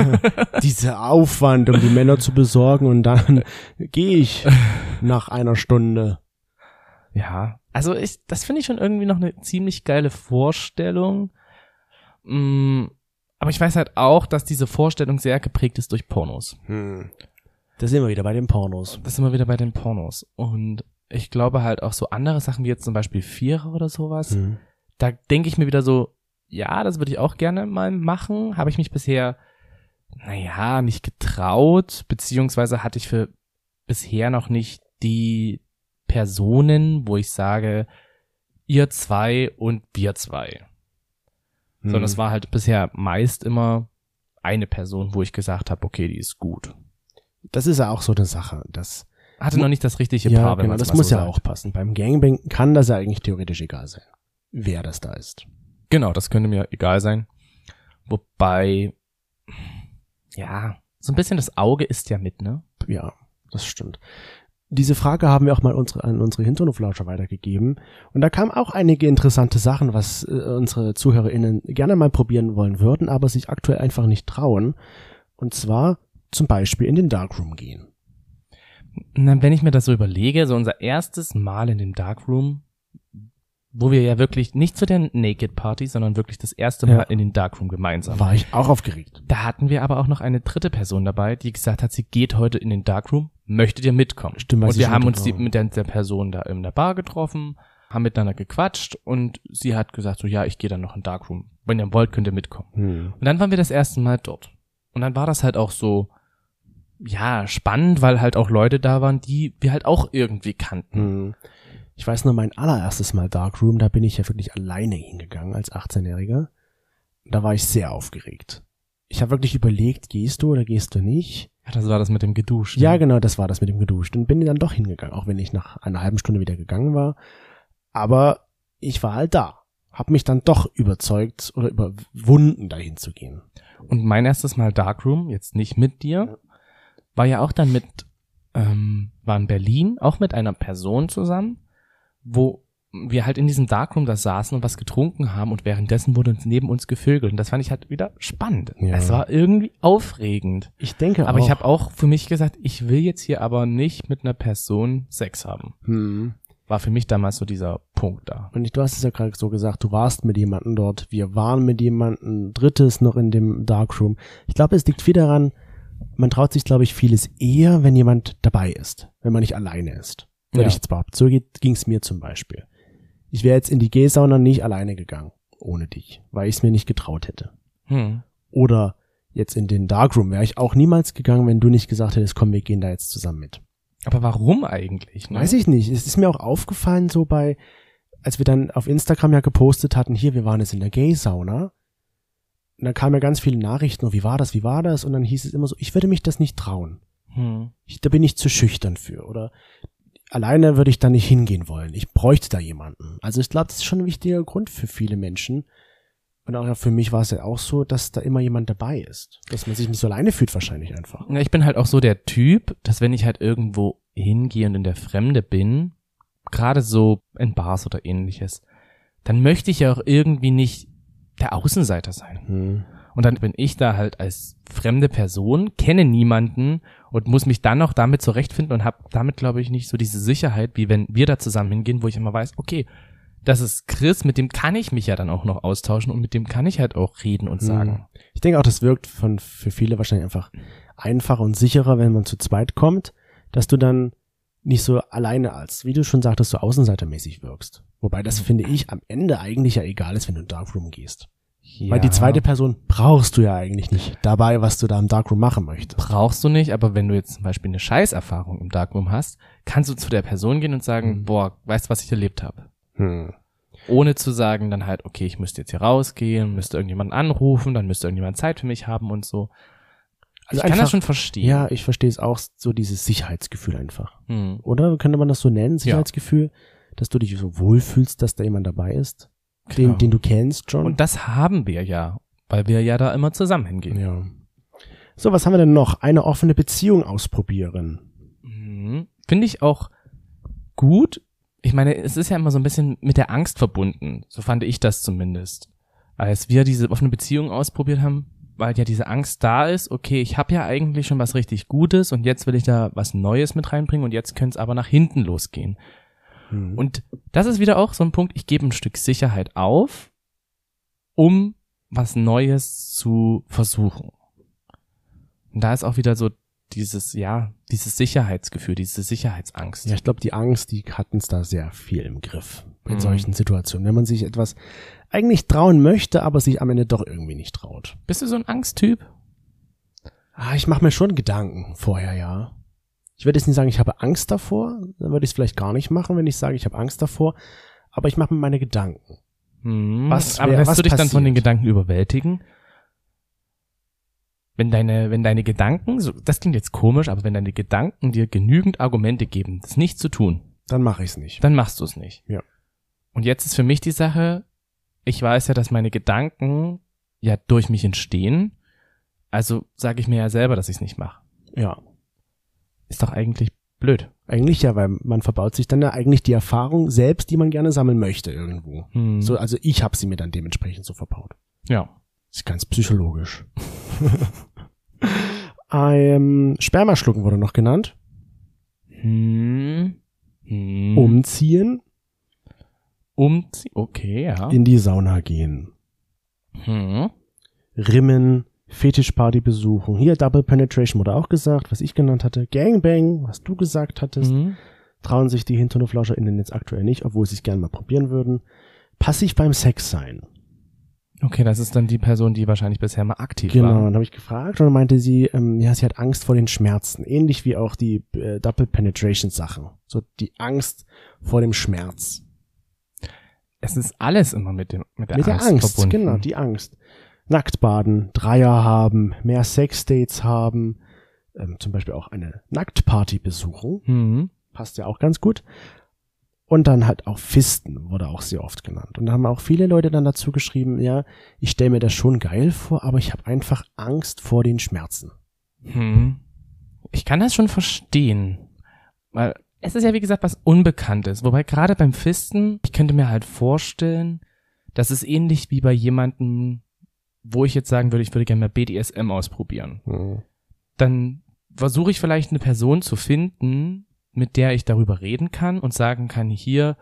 <laughs>
Dieser Aufwand, um die Männer zu besorgen und dann <laughs> gehe ich nach einer Stunde.
Ja, also ich, das finde ich schon irgendwie noch eine ziemlich geile Vorstellung. Mm, aber ich weiß halt auch, dass diese Vorstellung sehr geprägt ist durch Pornos.
Hm. Da sind wir wieder bei den Pornos.
Das sind wir wieder bei den Pornos. Und ich glaube halt auch so andere Sachen wie jetzt zum Beispiel Vierer oder sowas.
Hm.
Da denke ich mir wieder so, ja, das würde ich auch gerne mal machen. Habe ich mich bisher, naja, nicht getraut, beziehungsweise hatte ich für bisher noch nicht die Personen, wo ich sage, ihr zwei und wir zwei. Sondern es war halt bisher meist immer eine Person, wo ich gesagt habe, okay, die ist gut.
Das ist ja auch so eine Sache. Das,
Hatte noch nicht das richtige
ja,
Paar, wenn
genau, das muss
so
ja
sagt.
auch passen. Beim Gangbang kann das ja eigentlich theoretisch egal sein, wer das da ist.
Genau, das könnte mir egal sein. Wobei, ja, so ein bisschen das Auge ist ja mit, ne?
Ja, das stimmt. Diese Frage haben wir auch mal unsere, an unsere Hinterhoflauscher weitergegeben. Und da kamen auch einige interessante Sachen, was äh, unsere ZuhörerInnen gerne mal probieren wollen würden, aber sich aktuell einfach nicht trauen. Und zwar zum Beispiel in den Darkroom gehen.
Na, wenn ich mir das so überlege, so unser erstes Mal in dem Darkroom, wo wir ja wirklich nicht zu der Naked Party, sondern wirklich das erste Mal
Ja.
in den Darkroom gemeinsam.
War ich auch aufgeregt.
Da hatten wir aber auch noch eine dritte Person dabei, die gesagt hat, sie geht heute in den Darkroom, möchtet ihr mitkommen?
Stimmt,
und wir haben uns die, mit der, der Person da in der Bar getroffen, haben miteinander gequatscht und sie hat gesagt so, ja, ich gehe dann noch in den Darkroom. Wenn ihr wollt, könnt ihr mitkommen.
Hm.
Und dann waren wir das erste Mal dort. Und dann war das halt auch so, ja, spannend, weil halt auch Leute da waren, die wir halt auch irgendwie kannten.
Hm. Ich weiß nur, mein allererstes Mal Darkroom, da bin ich ja wirklich alleine hingegangen als 18-Jähriger. Da war ich sehr aufgeregt. Ich habe wirklich überlegt, gehst du oder gehst du nicht?
Ja, das war das mit dem Geduscht.
Ja, genau, das war das mit dem geduscht und bin dann doch hingegangen, auch wenn ich nach einer halben Stunde wieder gegangen war. Aber ich war halt da. Hab mich dann doch überzeugt oder überwunden, dahin zu gehen.
Und mein erstes Mal Darkroom, jetzt nicht mit dir, war ja auch dann mit, ähm, war in Berlin, auch mit einer Person zusammen, wo wir halt in diesem Darkroom da saßen und was getrunken haben und währenddessen wurde uns neben uns gevögelt. Und das fand ich halt wieder spannend.
Ja.
Es war irgendwie aufregend.
Ich denke
Aber
auch.
ich habe auch für mich gesagt, ich will jetzt hier aber nicht mit einer Person Sex haben.
Hm.
War für mich damals so dieser Punkt da.
Und ich, du hast es ja gerade so gesagt, du warst mit jemandem dort, wir waren mit jemandem, drittes noch in dem Darkroom. Ich glaube, es liegt viel daran, man traut sich, glaube ich, vieles eher, wenn jemand dabei ist, wenn man nicht alleine ist. Würde
Ja.
ich jetzt behaupten. So ging es mir zum Beispiel. Ich wäre jetzt in die G-Sauna nicht alleine gegangen, ohne dich, weil ich es mir nicht getraut hätte.
Hm.
Oder jetzt in den Darkroom wäre ich auch niemals gegangen, wenn du nicht gesagt hättest, komm, wir gehen da jetzt zusammen mit.
Aber warum eigentlich? Ne?
Weiß ich nicht. Es ist mir auch aufgefallen, so bei, als wir dann auf Instagram ja gepostet hatten, hier, wir waren jetzt in der Gay-Sauna. Und dann kamen ja ganz viele Nachrichten, oh, wie war das, wie war das? Und dann hieß es immer so, ich würde mich das nicht trauen.
Hm.
Ich, da bin ich zu schüchtern für. Oder alleine würde ich da nicht hingehen wollen. Ich bräuchte da jemanden. Also ich glaube, das ist schon ein wichtiger Grund für viele Menschen. Und auch für mich war es ja auch so, dass da immer jemand dabei ist. Dass man sich nicht so alleine fühlt wahrscheinlich einfach.
Ja, ich bin halt auch so der Typ, dass wenn ich halt irgendwo hingehe und in der Fremde bin, gerade so in Bars oder ähnliches, dann möchte ich ja auch irgendwie nicht der Außenseiter sein.
Hm.
Und dann bin ich da halt als fremde Person, kenne niemanden und muss mich dann auch damit zurechtfinden und habe damit, glaube ich, nicht so diese Sicherheit, wie wenn wir da zusammen hingehen, wo ich immer weiß, okay, das ist Chris, mit dem kann ich mich ja dann auch noch austauschen und mit dem kann ich halt auch reden und sagen.
Ich denke auch, das wirkt von, für viele wahrscheinlich einfach einfacher und sicherer, wenn man zu zweit kommt, dass du dann nicht so alleine als, wie du schon sagtest, so außenseitermäßig wirkst. Wobei das finde ich am Ende eigentlich ja egal ist, wenn du in Darkroom gehst.
Ja.
Weil die zweite Person brauchst du ja eigentlich nicht dabei, was du da im Darkroom machen möchtest.
brauchst du nicht, aber wenn du jetzt zum Beispiel eine Scheißerfahrung im Darkroom hast, kannst du zu der Person gehen und sagen,
Mhm.
boah, weißt du, was ich erlebt habe?
Hm.
Ohne zu sagen dann halt, okay, ich müsste jetzt hier rausgehen, müsste irgendjemanden anrufen, dann müsste irgendjemand Zeit für mich haben und so.
Also
ich kann
einfach-
das schon verstehen.
Ja, ich verstehe es auch, so dieses Sicherheitsgefühl einfach.
Hm.
Oder könnte man das so nennen, Sicherheitsgefühl, dass du dich so wohlfühlst, dass da jemand dabei ist, Den, den du kennst schon.
Und das haben wir ja, weil wir ja da immer zusammen hingehen.
ja. So, was haben wir denn noch? Eine offene Beziehung ausprobieren.
Mhm. Finde ich auch gut. Ich meine, es ist ja immer so ein bisschen mit der Angst verbunden. So fand ich das zumindest. Als wir diese offene Beziehung ausprobiert haben, weil ja diese Angst da ist, okay, ich habe ja eigentlich schon was richtig Gutes und jetzt will ich da was Neues mit reinbringen und jetzt könnte es aber nach hinten losgehen.
Hm.
Und das ist wieder auch so ein Punkt, ich gebe ein Stück Sicherheit auf, um was Neues zu versuchen. Und da ist auch wieder so dieses, ja, dieses Sicherheitsgefühl, diese Sicherheitsangst.
Ja, ich glaube, die Angst, die hatten es da sehr viel im Griff in
Mhm.
solchen Situationen. Wenn man sich etwas eigentlich trauen möchte, aber sich am Ende doch irgendwie nicht traut.
Bist du so ein Angsttyp?
Ah, ich mache mir schon Gedanken vorher, ja. Ich würde jetzt nicht sagen, ich habe Angst davor, dann würde ich es vielleicht gar nicht machen, wenn ich sage, ich habe Angst davor, aber ich mache mir meine Gedanken.
Hm,
Was
aber lässt du dich dann von den
passiert?
Gedanken überwältigen? Wenn deine, wenn deine Gedanken, so, das klingt jetzt komisch, aber wenn deine Gedanken dir genügend Argumente geben, das nicht zu tun,
Dann mache ich es nicht.
dann machst du es nicht.
Ja.
Und jetzt ist für mich die Sache, ich weiß ja, dass meine Gedanken ja durch mich entstehen, also sage ich mir ja selber, dass ich es nicht mache.
Ja.
Ist doch eigentlich blöd.
Eigentlich ja, weil man verbaut sich dann ja eigentlich die Erfahrung selbst, die man gerne sammeln möchte irgendwo.
Hm.
So, also ich habe sie mir dann dementsprechend so verbaut.
ja.
ist ganz psychologisch. <laughs> ähm, Sperma schlucken wurde noch genannt.
Hm. Hm.
Umziehen,
Umzie- Okay, ja.
in die Sauna gehen.
Hm.
Rimmen, Fetischparty besuchen. Hier Double Penetration wurde auch gesagt, was ich genannt hatte. Gangbang, was du gesagt hattest.
Hm.
Trauen sich die HinternoflauscherInnen jetzt aktuell nicht, obwohl sie es gerne mal probieren würden. Passiv beim Sex sein.
Okay, das ist dann die Person, die wahrscheinlich bisher mal aktiv
Genau,
war.
und habe ich gefragt und dann meinte sie, ähm, ja, sie hat Angst vor den Schmerzen. Ähnlich wie auch die äh, Double Penetration Sachen. So die Angst vor dem Schmerz.
Es ist alles immer mit dem mit der
Mit
Angst,
der Angst,
verbunden.
genau, die Angst. Nackt baden, Dreier haben, mehr Sexdates haben, ähm, zum Beispiel auch eine Nacktparty besuchen,
Hm.
passt ja auch ganz gut. Und dann halt auch Fisten wurde auch sehr oft genannt. Und da haben auch viele Leute dann dazu geschrieben, ja, ich stelle mir das schon geil vor, aber ich habe einfach Angst vor den Schmerzen.
Hm. Ich kann das schon verstehen, weil es ist ja wie gesagt was Unbekanntes. Wobei gerade beim Fisten, ich könnte mir halt vorstellen, das ist ähnlich wie bei jemandem, wo ich jetzt sagen würde, ich würde gerne mal BDSM ausprobieren.
Hm.
Dann versuche ich vielleicht eine Person zu finden, mit der ich darüber reden kann und sagen kann, hier,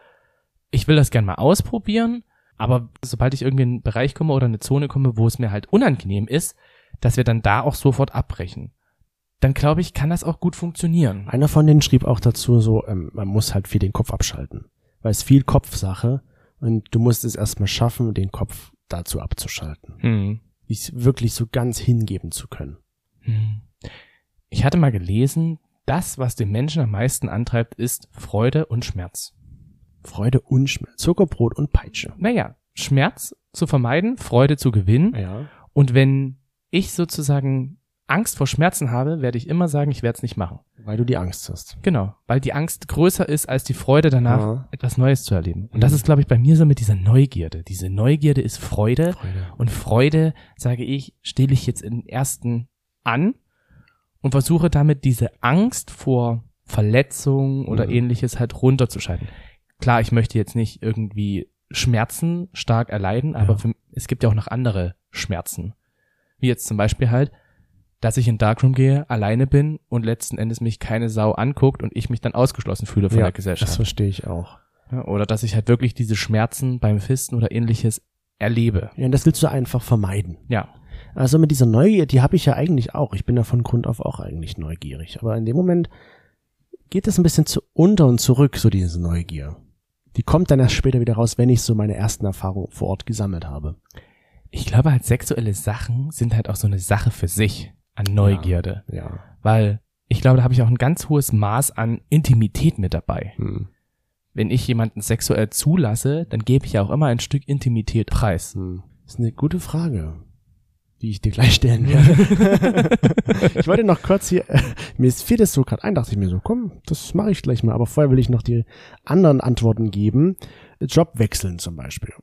ich will das gerne mal ausprobieren, aber sobald ich irgendwie in einen Bereich komme oder eine Zone komme, wo es mir halt unangenehm ist, dass wir dann da auch sofort abbrechen. Dann glaube ich, kann das auch gut funktionieren.
Einer von denen schrieb auch dazu so, ähm, man muss halt viel den Kopf abschalten. Weil es viel Kopfsache und du musst es erstmal schaffen, den Kopf dazu abzuschalten.
Hm.
Sich wirklich so ganz hingeben zu können.
Hm. Ich hatte mal gelesen, das, was den Menschen am meisten antreibt, ist Freude und Schmerz.
Freude und Schmerz. Zuckerbrot und Peitsche.
Naja, Schmerz zu vermeiden, Freude zu gewinnen.
Ja.
Und wenn ich sozusagen Angst vor Schmerzen habe, werde ich immer sagen, ich werde es nicht machen.
Weil du die Angst hast.
Genau, weil die Angst größer ist als die Freude danach,
Ja.
etwas Neues zu erleben. Und das
Mhm.
ist, glaube ich, bei mir so mit dieser Neugierde. Diese Neugierde ist Freude.
Freude.
Und Freude, sage ich, stelle ich jetzt in ersten an und versuche damit diese Angst vor Verletzungen oder
Mhm.
ähnliches halt runterzuschalten. Klar, ich möchte jetzt nicht irgendwie Schmerzen stark erleiden, aber
Ja.
für, es gibt ja auch noch andere Schmerzen. Wie jetzt zum Beispiel halt, dass ich in Darkroom gehe, alleine bin und letzten Endes mich keine Sau anguckt und ich mich dann ausgeschlossen fühle von
ja,
der
das
Gesellschaft.
verstehe ich auch.
Ja, oder dass ich halt wirklich diese Schmerzen beim Fisten oder ähnliches erlebe.
Ja, und das willst du einfach vermeiden.
Ja.
Also mit dieser Neugier, die habe ich ja eigentlich auch. Ich bin ja von Grund auf auch eigentlich neugierig. Aber in dem Moment geht es ein bisschen zu unter und zurück, so diese Neugier. Die kommt dann erst später wieder raus, wenn ich so meine ersten Erfahrungen vor Ort gesammelt habe.
Ich glaube halt, sexuelle Sachen sind halt auch so eine Sache für sich an Neugierde.
Ja.
Weil ich glaube, da habe ich auch ein ganz hohes Maß an Intimität mit dabei.
Hm.
wenn ich jemanden sexuell zulasse, dann gebe ich ja auch immer ein Stück Intimität preis.
Hm. Das ist eine gute Frage, die ich dir gleich stellen werde. <laughs> ich wollte noch kurz hier, äh, mir fiel das so gerade ein, dachte ich mir so, komm, das mache ich gleich mal. Aber vorher will ich noch die anderen Antworten geben. Job wechseln zum Beispiel.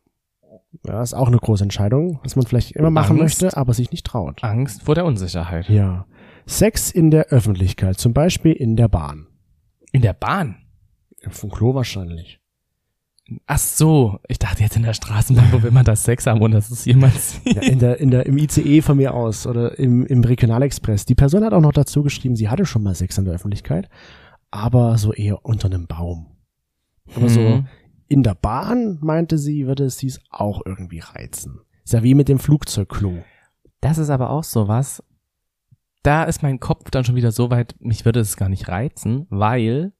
Ja, ist auch eine große Entscheidung, was man vielleicht immer machen
Angst.
möchte, aber sich nicht traut.
Angst vor der Unsicherheit.
Ja. Sex in der Öffentlichkeit, zum Beispiel in der Bahn.
In der Bahn.
Vom Klo wahrscheinlich.
Ach so, ich dachte jetzt in der Straßenbahn, wo will man das Sex haben und das ist jemand sieht. <laughs>
Ja, in der, in der, im ICE von mir aus oder im, im Regionalexpress. Die Person hat auch noch dazu geschrieben, sie hatte schon mal Sex in der Öffentlichkeit, aber so eher unter einem Baum. Aber so
Mhm.
In der Bahn, meinte sie, würde es sie auch irgendwie reizen. Ist ja wie mit dem Flugzeugklo.
Das ist aber auch sowas. Da ist mein Kopf dann schon wieder so weit, mich würde es gar nicht reizen, weil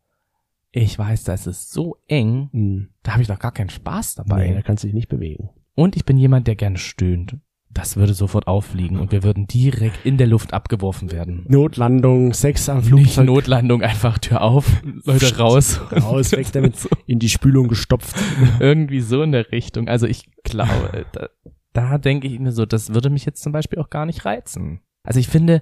ich weiß, da ist es so eng,
Hm.
da habe ich doch gar keinen Spaß dabei.
Nee, da kannst du dich nicht bewegen.
Und ich bin jemand, der gerne stöhnt. Das würde sofort auffliegen und wir würden direkt in der Luft abgeworfen werden.
Notlandung, Sex am
Nicht
Flugzeug.
Notlandung, einfach Tür auf, Leute raus.
Raus, weg damit, in die Spülung gestopft. <laughs>
Irgendwie so in der Richtung. Also ich glaube, da, da denke ich mir so, das würde mich jetzt zum Beispiel auch gar nicht reizen. Also ich finde,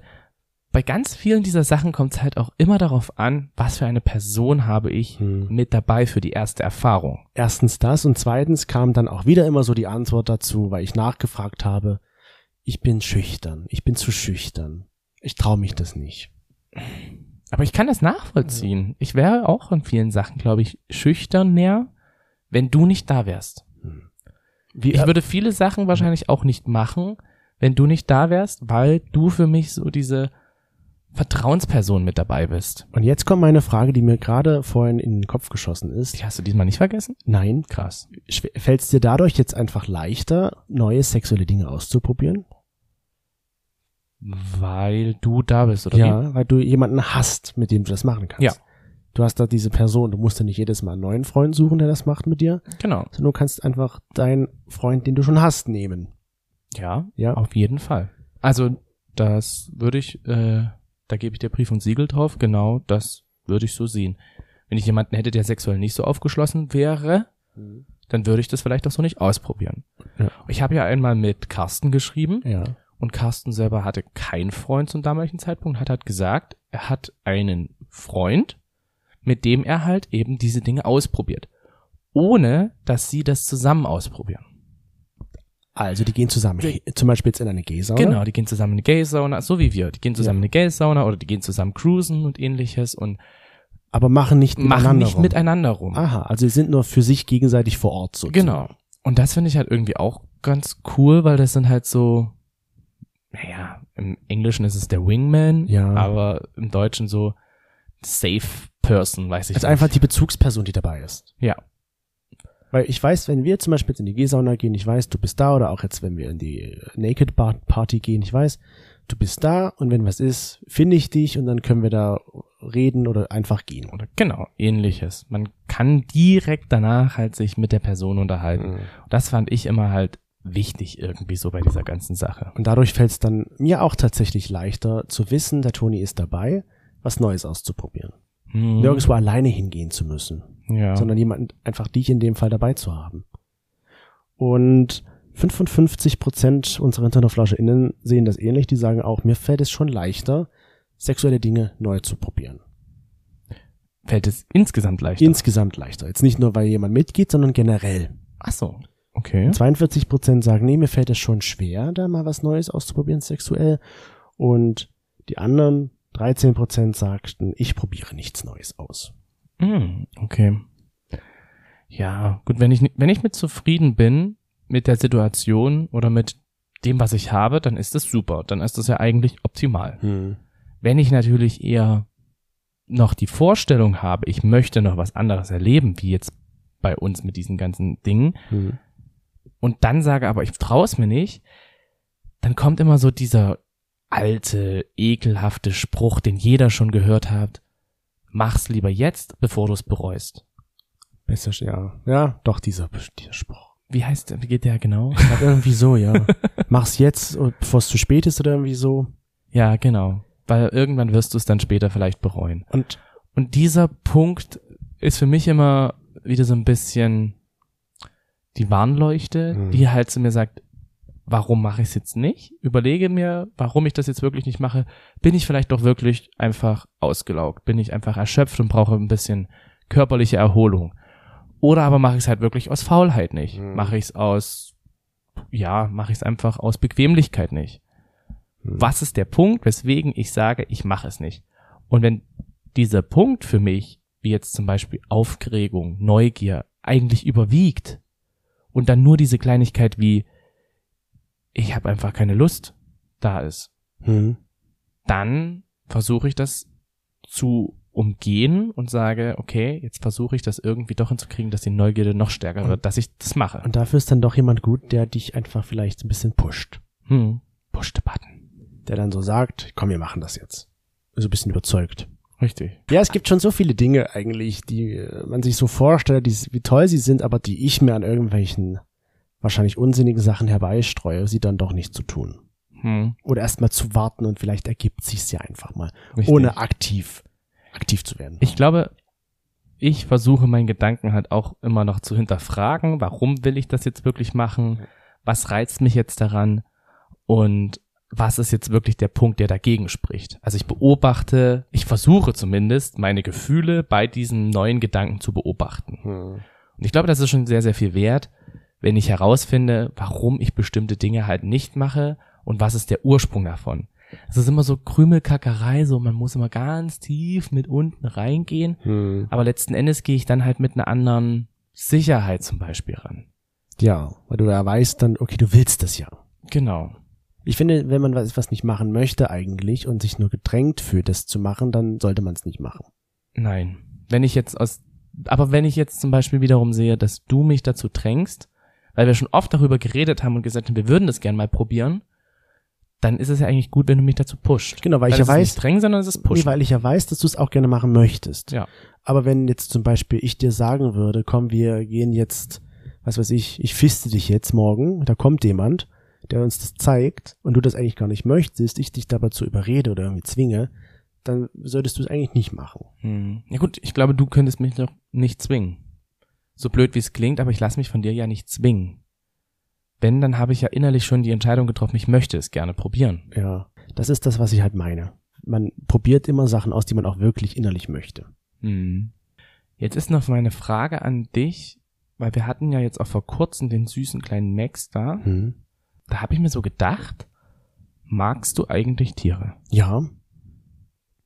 bei ganz vielen dieser Sachen kommt es halt auch immer darauf an, was für eine Person habe ich
Hm.
mit dabei für die erste Erfahrung.
Erstens das und zweitens kam dann auch wieder immer so die Antwort dazu, weil ich nachgefragt habe, ich bin schüchtern, ich bin zu schüchtern. Ich traue mich das nicht.
Aber ich kann das nachvollziehen. Ich wäre auch in vielen Sachen, glaube ich, schüchterner, wenn du nicht da wärst.
Wie,
Ich würde viele Sachen wahrscheinlich auch nicht machen, wenn du nicht da wärst, weil du für mich so diese Vertrauensperson mit dabei bist.
und jetzt kommt meine Frage, die mir gerade vorhin in den Kopf geschossen ist.
Die hast du diesmal nicht vergessen?
Nein,
Krass.
fällt es dir dadurch jetzt einfach leichter, neue sexuelle Dinge auszuprobieren?
Weil du da bist, oder wie?
ja, weil du jemanden hast, mit dem du das machen kannst.
Ja.
Du hast da diese Person, du musst ja nicht jedes Mal einen neuen Freund suchen, der das macht mit dir,
Genau.
sondern du kannst einfach deinen Freund, den du schon hast, nehmen.
Ja,
Ja.
auf jeden Fall. Also, das würde ich, äh, da gebe ich dir Brief und Siegel drauf, genau, das würde ich so sehen. Wenn ich jemanden hätte, der sexuell nicht so aufgeschlossen wäre, dann würde ich das vielleicht auch so nicht ausprobieren.
Ja.
Ich habe ja einmal mit Carsten geschrieben
Ja.
und Carsten selber hatte keinen Freund zum damaligen Zeitpunkt, hat halt gesagt, er hat einen Freund, mit dem er halt eben diese Dinge ausprobiert, ohne dass sie das zusammen ausprobieren.
Also die gehen zusammen, zum Beispiel jetzt in eine Gay-Sauna.
Genau, die gehen zusammen in eine Gay-Sauna, so wie wir. Die gehen zusammen
Ja.
in eine Gay-Sauna oder die gehen zusammen cruisen und ähnliches und
Aber machen nicht
machen
miteinander
nicht
rum.
miteinander rum.
Aha, also sie sind nur für sich gegenseitig vor Ort so.
Genau. Und das finde ich halt irgendwie auch ganz cool, weil das sind halt so, naja, im Englischen ist es der Wingman,
Ja.
aber im Deutschen so Safe Person, weiß ich
Also
nicht.
einfach die Bezugsperson, die dabei ist.
Ja.
Weil ich weiß, wenn wir zum Beispiel jetzt in die G-Sauna gehen, ich weiß, du bist da, oder auch jetzt, wenn wir in die Naked Party gehen, ich weiß, du bist da und wenn was ist, finde ich dich und dann können wir da reden oder einfach gehen.
Oder genau, ähnliches. Man kann direkt danach halt sich mit der Person unterhalten. Das fand ich immer halt wichtig irgendwie so bei dieser ganzen Sache.
Und dadurch fällt es dann mir auch tatsächlich leichter zu wissen, der Toni ist dabei, was Neues auszuprobieren.
Hm,
Nirgendwo alleine hingehen zu müssen.
ja.
sondern jemanden, einfach dich in dem Fall dabei zu haben. Und 55 Prozent unserer HinternerflascheInnen sehen das ähnlich. Die sagen auch, mir fällt es schon leichter, sexuelle Dinge neu zu probieren.
Fällt es insgesamt leichter?
Insgesamt leichter. Jetzt nicht nur, weil jemand mitgeht, sondern generell.
Ach so, okay.
42 Prozent sagen, nee, mir fällt es schon schwer, da mal was Neues auszuprobieren, sexuell. Und die anderen 13 Prozent sagten, ich probiere nichts Neues aus.
Hm, okay. Ja, gut, wenn ich, wenn ich mit zufrieden bin mit der Situation oder mit dem, was ich habe, dann ist das super. Dann ist das ja eigentlich optimal.
Hm.
Wenn ich natürlich eher noch die Vorstellung habe, ich möchte noch was anderes erleben, wie jetzt bei uns mit diesen ganzen Dingen,
Hm.
und dann sage aber, ich traue es mir nicht, dann kommt immer so dieser alte, ekelhafte Spruch, den jeder schon gehört hat. Mach's lieber jetzt, bevor du es bereust.
Besser, ja. Ja, doch, dieser, dieser Spruch.
Wie heißt der, wie geht der genau?
Glaub, irgendwie so, ja. <laughs> Mach's jetzt, bevor es zu spät ist oder irgendwie so.
ja, genau. Weil irgendwann wirst du es dann später vielleicht bereuen.
Und
Und dieser Punkt ist für mich immer wieder so ein bisschen die Warnleuchte,
Mhm.
die halt zu mir sagt, warum mache ich es jetzt nicht? Überlege mir, warum ich das jetzt wirklich nicht mache. Bin ich vielleicht doch wirklich einfach ausgelaugt? Bin ich einfach erschöpft und brauche ein bisschen körperliche Erholung? Oder aber mache ich es halt wirklich aus Faulheit nicht?
Mhm.
Mache ich es aus, ja, mache ich es einfach aus Bequemlichkeit nicht?
Mhm.
Was ist der Punkt, weswegen ich sage, ich mache es nicht? Und wenn dieser Punkt für mich, wie jetzt zum Beispiel Aufregung, Neugier, eigentlich überwiegt und dann nur diese Kleinigkeit wie, ich habe einfach keine Lust, da ist,
Hm.
dann versuche ich das zu umgehen und sage, okay, jetzt versuche ich das irgendwie doch hinzukriegen, dass die Neugierde noch stärker wird, dass ich das mache.
Und dafür ist dann doch jemand gut, der dich einfach vielleicht ein bisschen pusht.
Hm. Push the button.
Der dann so sagt, komm, wir machen das jetzt. So ein bisschen überzeugt.
Richtig.
Ja, es gibt schon so viele Dinge eigentlich, die äh, man sich so vorstellt, die, wie toll sie sind, aber die ich mir an irgendwelchen wahrscheinlich unsinnigen Sachen herbeistreue, sie dann doch nicht zu tun.
Hm.
Oder erst mal zu warten und vielleicht ergibt sich's ja einfach mal,
Richtig.
ohne aktiv aktiv zu werden.
Ich glaube, ich versuche meinen Gedanken halt auch immer noch zu hinterfragen, warum will ich das jetzt wirklich machen? Was reizt mich jetzt daran? Und was ist jetzt wirklich der Punkt, der dagegen spricht? Also ich beobachte, ich versuche zumindest, meine Gefühle bei diesen neuen Gedanken zu beobachten.
Hm.
Und ich glaube, das ist schon sehr, sehr viel wert, wenn ich herausfinde, warum ich bestimmte Dinge halt nicht mache und was ist der Ursprung davon. Es ist immer so Krümelkackerei, so man muss immer ganz tief mit unten reingehen.
Hm.
Aber letzten Endes gehe ich dann halt mit einer anderen Sicherheit zum Beispiel ran.
Ja, weil du da weißt dann, okay, du willst das ja.
Genau.
Ich finde, wenn man was, was nicht machen möchte eigentlich und sich nur gedrängt fühlt, das zu machen, dann sollte man es nicht machen.
Nein. Wenn ich jetzt aus, aber wenn ich jetzt zum Beispiel wiederum sehe, dass du mich dazu drängst, weil wir schon oft darüber geredet haben und gesagt haben, wir würden das gern mal probieren, dann ist es ja eigentlich gut, wenn du mich dazu pusht.
Genau, weil ich
Dann
ja
ist es
weiß,
nicht drängen, sondern es ist pushen.
nee, weil ich ja weiß, dass du es auch gerne machen möchtest.
Ja.
Aber wenn jetzt zum Beispiel ich dir sagen würde, komm, wir gehen jetzt, was weiß ich, ich fiste dich jetzt morgen, da kommt jemand, der uns das zeigt und du das eigentlich gar nicht möchtest, ich dich dabei zu überrede oder irgendwie zwinge, dann solltest du es eigentlich nicht machen.
Hm. Ja gut, ich glaube, du könntest mich doch nicht zwingen. So blöd wie es klingt, aber ich lasse mich von dir ja nicht zwingen. Wenn, dann habe ich ja innerlich schon die Entscheidung getroffen, ich möchte es gerne probieren.
Ja, das ist das, was ich halt meine. Man probiert immer Sachen aus, die man auch wirklich innerlich möchte.
Hm. Jetzt ist noch meine Frage an dich, weil wir hatten ja jetzt auch vor kurzem den süßen kleinen Max da.
Hm.
Da habe ich mir so gedacht, magst du eigentlich Tiere?
Ja,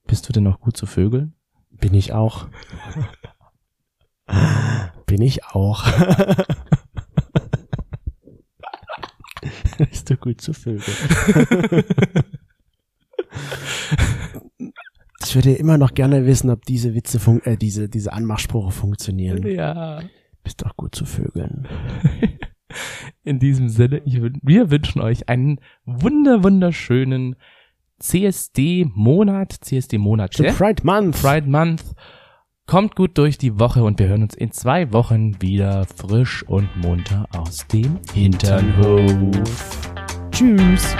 Bist du denn noch gut zu Vögeln?
bin ich auch. <laughs> bin ich auch. <laughs> Bist du gut zu Vögeln? <laughs> ich würde immer noch gerne wissen, ob diese Witze, fun äh, diese, diese Anmachsprüche funktionieren.
Ja.
Bist doch gut zu Vögeln. <laughs>
In diesem Sinne, ich, wir wünschen euch einen wunder, wunderschönen CSD-Monat, CSD-Monat,
Pride Month.
Pride Month. Kommt gut durch die Woche und wir hören uns in zwei Wochen wieder frisch und munter aus dem Hinternhof.
Tschüss.